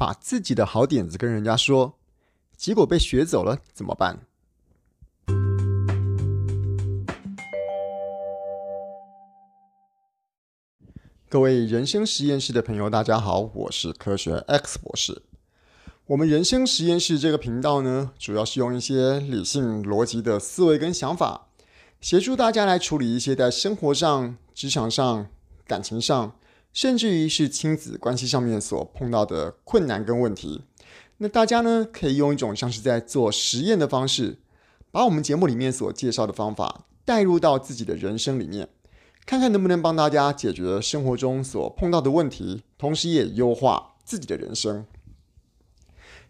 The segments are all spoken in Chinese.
把自己的好点子跟人家说，结果被学走了怎么办？各位人生实验室的朋友，大家好，我是科学 X 博士。我们人生实验室这个频道呢，主要是用一些理性逻辑的思维跟想法，协助大家来处理一些在生活上、职场上、感情上，甚至于是亲子关系上面所碰到的困难跟问题。那大家呢，可以用一种像是在做实验的方式，把我们节目里面所介绍的方法带入到自己的人生里面。看看能不能帮大家解决生活中所碰到的问题，同时也优化自己的人生。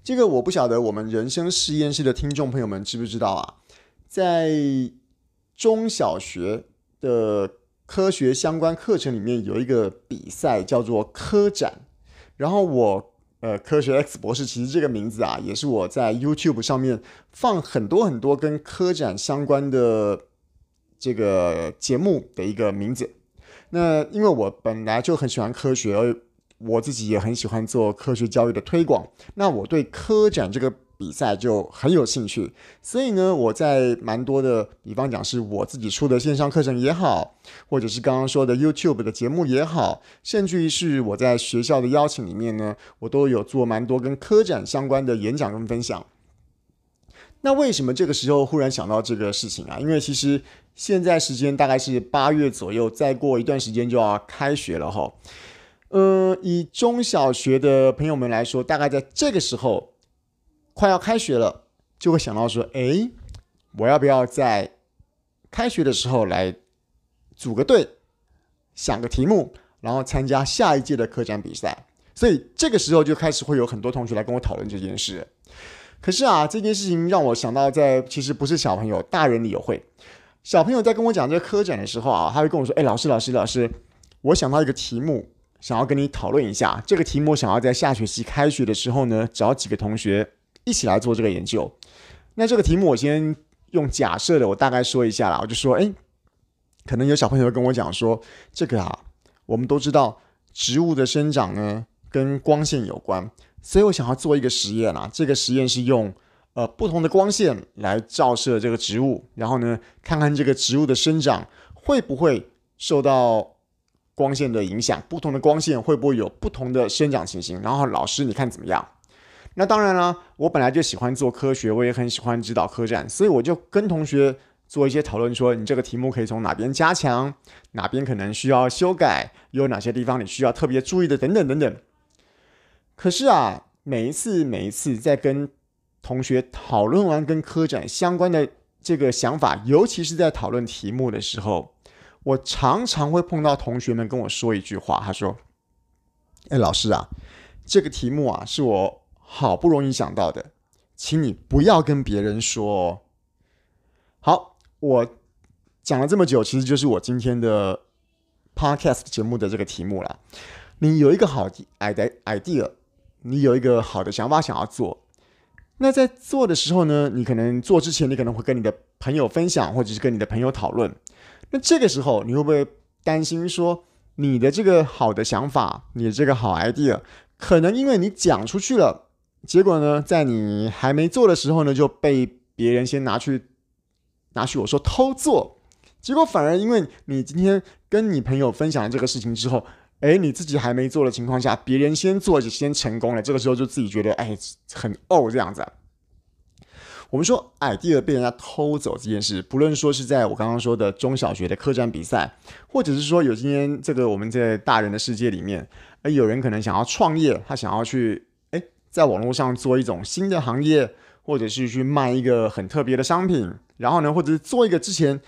这个我不晓得我们人生实验室的听众朋友们知不知道啊？在中小学的科学相关课程里面有一个比赛叫做科展，然后我呃科学 X 博士其实这个名字啊，也是我在 YouTube 上面放很多很多跟科展相关的。这个节目的一个名字，那因为我本来就很喜欢科学，而我自己也很喜欢做科学教育的推广，那我对科展这个比赛就很有兴趣，所以呢，我在蛮多的，比方讲是我自己出的线上课程也好，或者是刚刚说的 YouTube 的节目也好，甚至于是我在学校的邀请里面呢，我都有做蛮多跟科展相关的演讲跟分享。那为什么这个时候忽然想到这个事情啊？因为其实现在时间大概是八月左右，再过一段时间就要开学了哈。呃，以中小学的朋友们来说，大概在这个时候快要开学了，就会想到说：哎，我要不要在开学的时候来组个队，想个题目，然后参加下一届的科展比赛？所以这个时候就开始会有很多同学来跟我讨论这件事。可是啊，这件事情让我想到，在其实不是小朋友，大人也会。小朋友在跟我讲这个科展的时候啊，他会跟我说：“哎，老师，老师，老师，我想到一个题目，想要跟你讨论一下。这个题目想要在下学期开学的时候呢，找几个同学一起来做这个研究。那这个题目我先用假设的，我大概说一下啦。我就说，哎，可能有小朋友跟我讲说，这个啊，我们都知道，植物的生长呢跟光线有关。”所以我想要做一个实验啊，这个实验是用呃不同的光线来照射这个植物，然后呢，看看这个植物的生长会不会受到光线的影响，不同的光线会不会有不同的生长情形？然后老师你看怎么样？那当然了，我本来就喜欢做科学，我也很喜欢指导科展，所以我就跟同学做一些讨论，说你这个题目可以从哪边加强，哪边可能需要修改，有哪些地方你需要特别注意的，等等等等。可是啊，每一次每一次在跟同学讨论完跟科展相关的这个想法，尤其是在讨论题目的时候，我常常会碰到同学们跟我说一句话，他说：“哎，老师啊，这个题目啊是我好不容易想到的，请你不要跟别人说哦。”好，我讲了这么久，其实就是我今天的 podcast 节目的这个题目了。你有一个好的 idea。你有一个好的想法想要做，那在做的时候呢，你可能做之前，你可能会跟你的朋友分享，或者是跟你的朋友讨论。那这个时候，你会不会担心说，你的这个好的想法，你的这个好 idea，可能因为你讲出去了，结果呢，在你还没做的时候呢，就被别人先拿去拿去我说偷做，结果反而因为你今天跟你朋友分享了这个事情之后。哎，你自己还没做的情况下，别人先做就先成功了，这个时候就自己觉得哎很哦这样子。我们说 idea 被人家偷走这件事，不论说是在我刚刚说的中小学的科展比赛，或者是说有今天这个我们在大人的世界里面，哎，有人可能想要创业，他想要去在网络上做一种新的行业，或者是去卖一个很特别的商品，然后呢，或者是做一个之前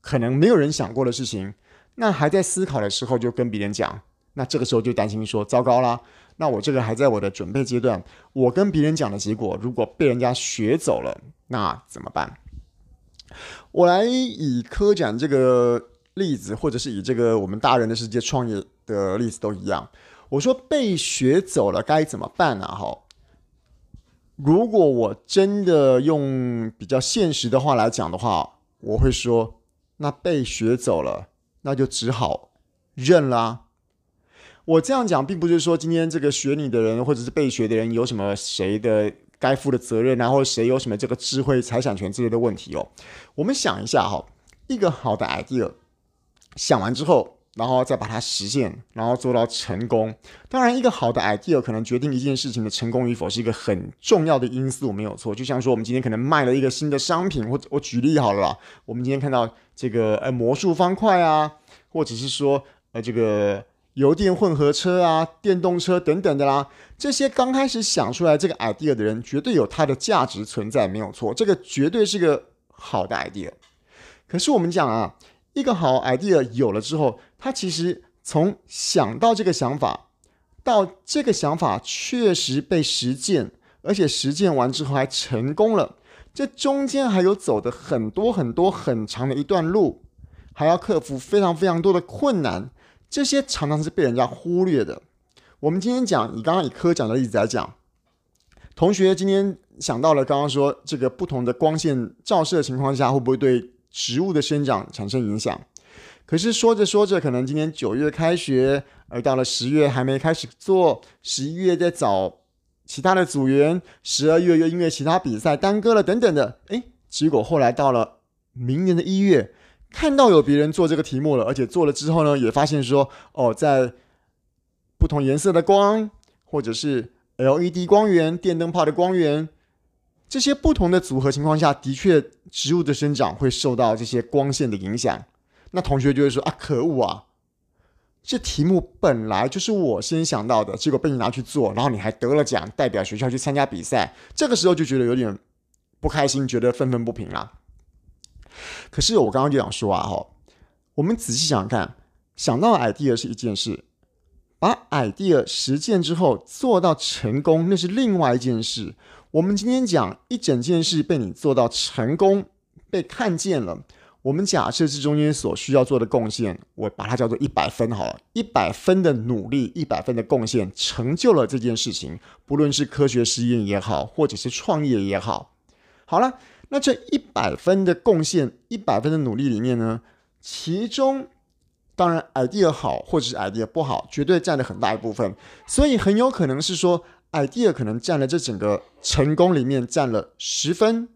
可能没有人想过的事情，那还在思考的时候就跟别人讲。那这个时候就担心说，糟糕啦，那我这个还在我的准备阶段，我跟别人讲的结果，如果被人家学走了，那怎么办？我来以科展这个例子，或者是以这个我们大人的世界创业的例子都一样。我说被学走了该怎么办呢？哈，如果我真的用比较现实的话来讲的话，我会说，那被学走了，那就只好认啦。我这样讲，并不是说今天这个学你的人或者是被学的人有什么谁的该负的责任，然后谁有什么这个智慧财产权之类的问题哦。我们想一下哈，一个好的 idea 想完之后。然后再把它实现，然后做到成功。当然，一个好的 idea 可能决定一件事情的成功与否，是一个很重要的因素，没有错。就像说，我们今天可能卖了一个新的商品，或者我举例好了啦，我们今天看到这个呃魔术方块啊，或者是说呃这个油电混合车啊、电动车等等的啦，这些刚开始想出来这个 idea 的人，绝对有它的价值存在，没有错。这个绝对是个好的 idea。可是我们讲啊。一个好 idea 有了之后，他其实从想到这个想法，到这个想法确实被实践，而且实践完之后还成功了，这中间还有走的很多很多很长的一段路，还要克服非常非常多的困难，这些常常是被人家忽略的。我们今天讲，以刚刚以科讲的例子来讲，同学今天想到了刚刚说这个不同的光线照射的情况下，会不会对植物的生长产生影响，可是说着说着，可能今年九月开学，而到了十月还没开始做，十一月在找其他的组员，十二月又因为其他比赛耽搁了等等的，诶，结果后来到了明年的一月，看到有别人做这个题目了，而且做了之后呢，也发现说，哦，在不同颜色的光，或者是 LED 光源、电灯泡的光源。这些不同的组合情况下，的确植物的生长会受到这些光线的影响。那同学就会说啊，可恶啊！这题目本来就是我先想到的，结果被你拿去做，然后你还得了奖，代表学校去参加比赛。这个时候就觉得有点不开心，觉得愤愤不平啊。可是我刚刚就想说啊，哈，我们仔细想想看，想到 idea 是一件事，把 idea 实践之后做到成功，那是另外一件事。我们今天讲一整件事被你做到成功，被看见了。我们假设这中间所需要做的贡献，我把它叫做一百分好了，一百分的努力，一百分的贡献，成就了这件事情。不论是科学实验也好，或者是创业也好，好了，那这一百分的贡献，一百分的努力里面呢，其中当然 idea 好或者是 idea 不好，绝对占了很大一部分，所以很有可能是说。Idea 可能占了这整个成功里面占了十分，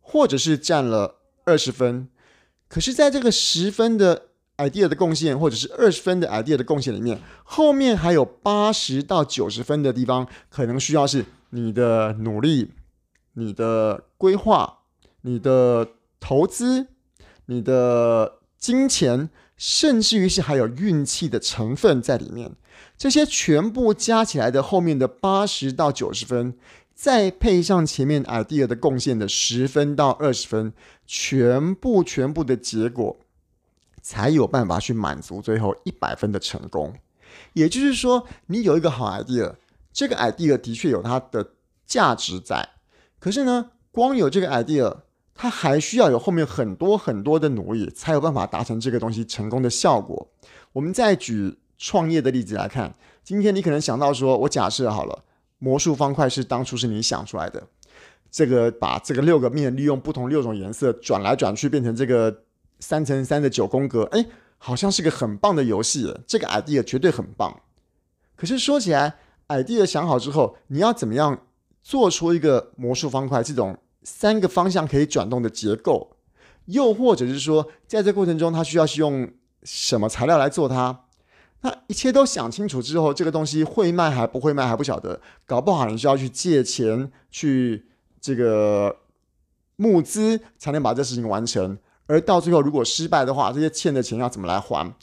或者是占了二十分。可是，在这个十分的 idea 的贡献，或者是二十分的 idea 的贡献里面，后面还有八十到九十分的地方，可能需要是你的努力、你的规划、你的投资、你的金钱，甚至于是还有运气的成分在里面。这些全部加起来的后面的八十到九十分，再配上前面 idea 的贡献的十分到二十分，全部全部的结果，才有办法去满足最后一百分的成功。也就是说，你有一个好 idea，这个 idea 的确有它的价值在。可是呢，光有这个 idea，它还需要有后面很多很多的努力，才有办法达成这个东西成功的效果。我们再举。创业的例子来看，今天你可能想到说，我假设好了，魔术方块是当初是你想出来的，这个把这个六个面利用不同六种颜色转来转去变成这个三乘三的九宫格，哎，好像是个很棒的游戏，这个 idea 绝对很棒。可是说起来，idea 想好之后，你要怎么样做出一个魔术方块这种三个方向可以转动的结构？又或者是说，在这过程中，它需要是用什么材料来做它？那一切都想清楚之后，这个东西会卖还不会卖还不晓得，搞不好你需要去借钱去这个募资才能把这事情完成。而到最后如果失败的话，这些欠的钱要怎么来还？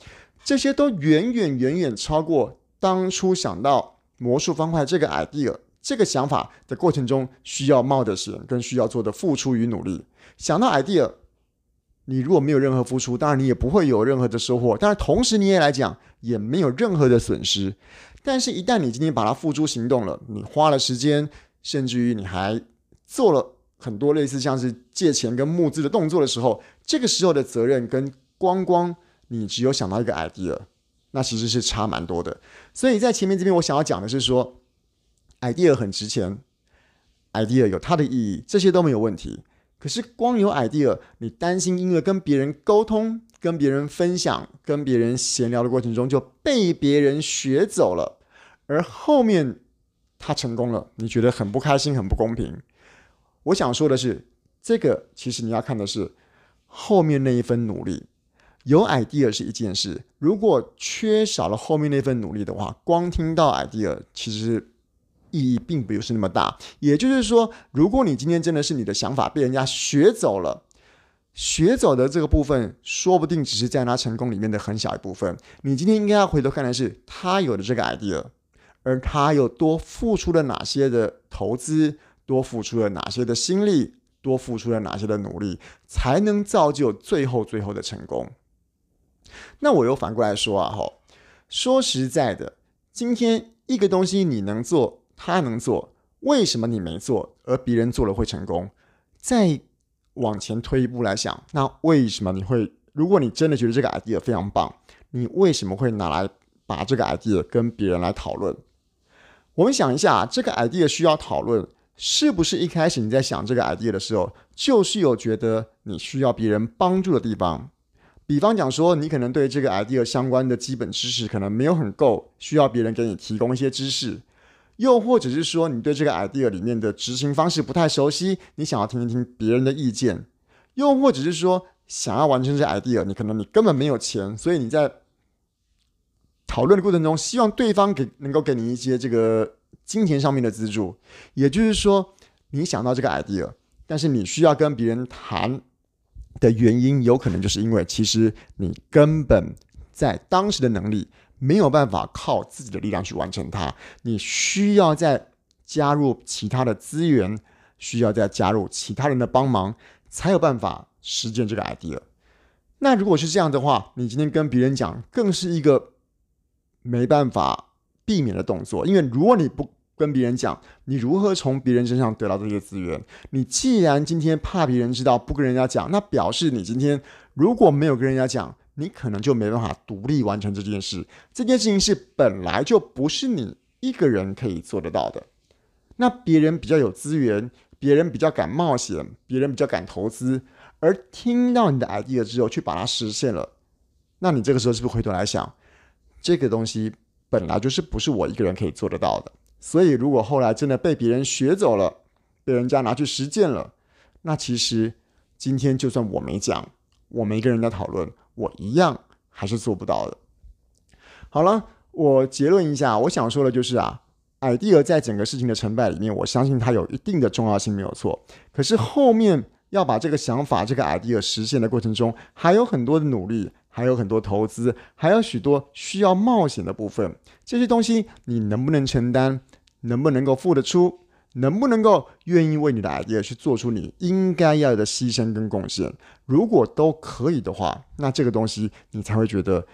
这些都远远远远超过当初想到魔术方块这个 idea 这个想法的过程中需要冒的险跟需要做的付出与努力。想到 idea。你如果没有任何付出，当然你也不会有任何的收获。当然，同时你也来讲也没有任何的损失。但是，一旦你今天把它付诸行动了，你花了时间，甚至于你还做了很多类似像是借钱跟募资的动作的时候，这个时候的责任跟光光你只有想到一个 idea，那其实是差蛮多的。所以在前面这边，我想要讲的是说，idea 很值钱，idea 有它的意义，这些都没有问题。可是光有 idea，你担心因为跟别人沟通、跟别人分享、跟别人闲聊的过程中就被别人学走了，而后面他成功了，你觉得很不开心、很不公平。我想说的是，这个其实你要看的是后面那一份努力。有 idea 是一件事，如果缺少了后面那份努力的话，光听到 idea 其实意义并不是那么大。也就是说，如果你今天真的是你的想法被人家学走了，学走的这个部分，说不定只是在他成功里面的很小一部分。你今天应该要回头看的是他有的这个 idea，而他又多付出了哪些的投资，多付出了哪些的心力，多付出了哪些的努力，才能造就最后最后的成功。那我又反过来说啊，吼，说实在的，今天一个东西你能做，他能做，为什么你没做，而别人做了会成功？再往前推一步来想，那为什么你会？如果你真的觉得这个 idea 非常棒，你为什么会拿来把这个 idea 跟别人来讨论？我们想一下，这个 idea 需要讨论，是不是一开始你在想这个 idea 的时候，就是有觉得你需要别人帮助的地方？比方讲说，你可能对这个 idea 相关的基本知识可能没有很够，需要别人给你提供一些知识；又或者是说，你对这个 idea 里面的执行方式不太熟悉，你想要听一听别人的意见；又或者是说，想要完成这 idea，你可能你根本没有钱，所以你在讨论的过程中，希望对方给能够给你一些这个金钱上面的资助。也就是说，你想到这个 idea，但是你需要跟别人谈。的原因有可能就是因为，其实你根本在当时的能力没有办法靠自己的力量去完成它，你需要再加入其他的资源，需要再加入其他人的帮忙，才有办法实践这个 idea。那如果是这样的话，你今天跟别人讲，更是一个没办法避免的动作，因为如果你不跟别人讲，你如何从别人身上得到这些资源？你既然今天怕别人知道，不跟人家讲，那表示你今天如果没有跟人家讲，你可能就没办法独立完成这件事。这件事情是本来就不是你一个人可以做得到的。那别人比较有资源，别人比较敢冒险，别人比较敢投资，而听到你的 idea 之后去把它实现了，那你这个时候是不是回头来想，这个东西本来就是不是我一个人可以做得到的？所以，如果后来真的被别人学走了，被人家拿去实践了，那其实今天就算我没讲，我没跟人家讨论，我一样还是做不到的。好了，我结论一下，我想说的就是啊，idea 在整个事情的成败里面，我相信它有一定的重要性，没有错。可是后面要把这个想法、这个 idea 实现的过程中，还有很多的努力。还有很多投资，还有许多需要冒险的部分。这些东西你能不能承担？能不能够付得出？能不能够愿意为你的 idea 去做出你应该要的牺牲跟贡献？如果都可以的话，那这个东西你才会觉得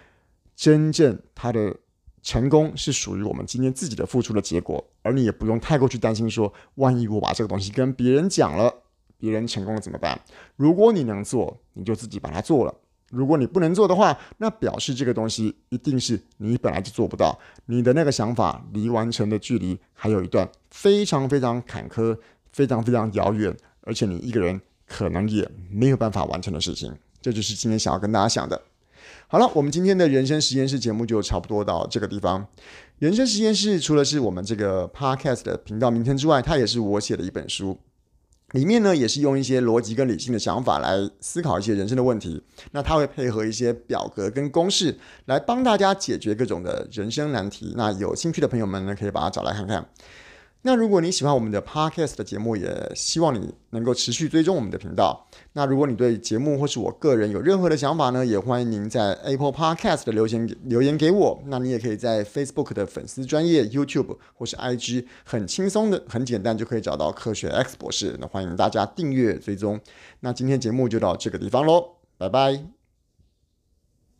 真正它的成功是属于我们今天自己的付出的结果，而你也不用太过去担心说，万一我把这个东西跟别人讲了，别人成功了怎么办？如果你能做，你就自己把它做了。如果你不能做的话，那表示这个东西一定是你本来就做不到，你的那个想法离完成的距离还有一段非常非常坎坷、非常非常遥远，而且你一个人可能也没有办法完成的事情。这就是今天想要跟大家讲的。好了，我们今天的人生实验室节目就差不多到这个地方。人生实验室除了是我们这个 podcast 的频道名称之外，它也是我写的一本书。里面呢，也是用一些逻辑跟理性的想法来思考一些人生的问题。那它会配合一些表格跟公式，来帮大家解决各种的人生难题。那有兴趣的朋友们呢，可以把它找来看看。那如果你喜欢我们的 Podcast 的节目，也希望你能够持续追踪我们的频道。那如果你对节目或是我个人有任何的想法呢，也欢迎您在 Apple Podcast 的留言留言给我。那你也可以在 Facebook 的粉丝专业、YouTube 或是 IG，很轻松的、很简单就可以找到科学 X 博士。那欢迎大家订阅追踪。那今天节目就到这个地方喽，拜拜。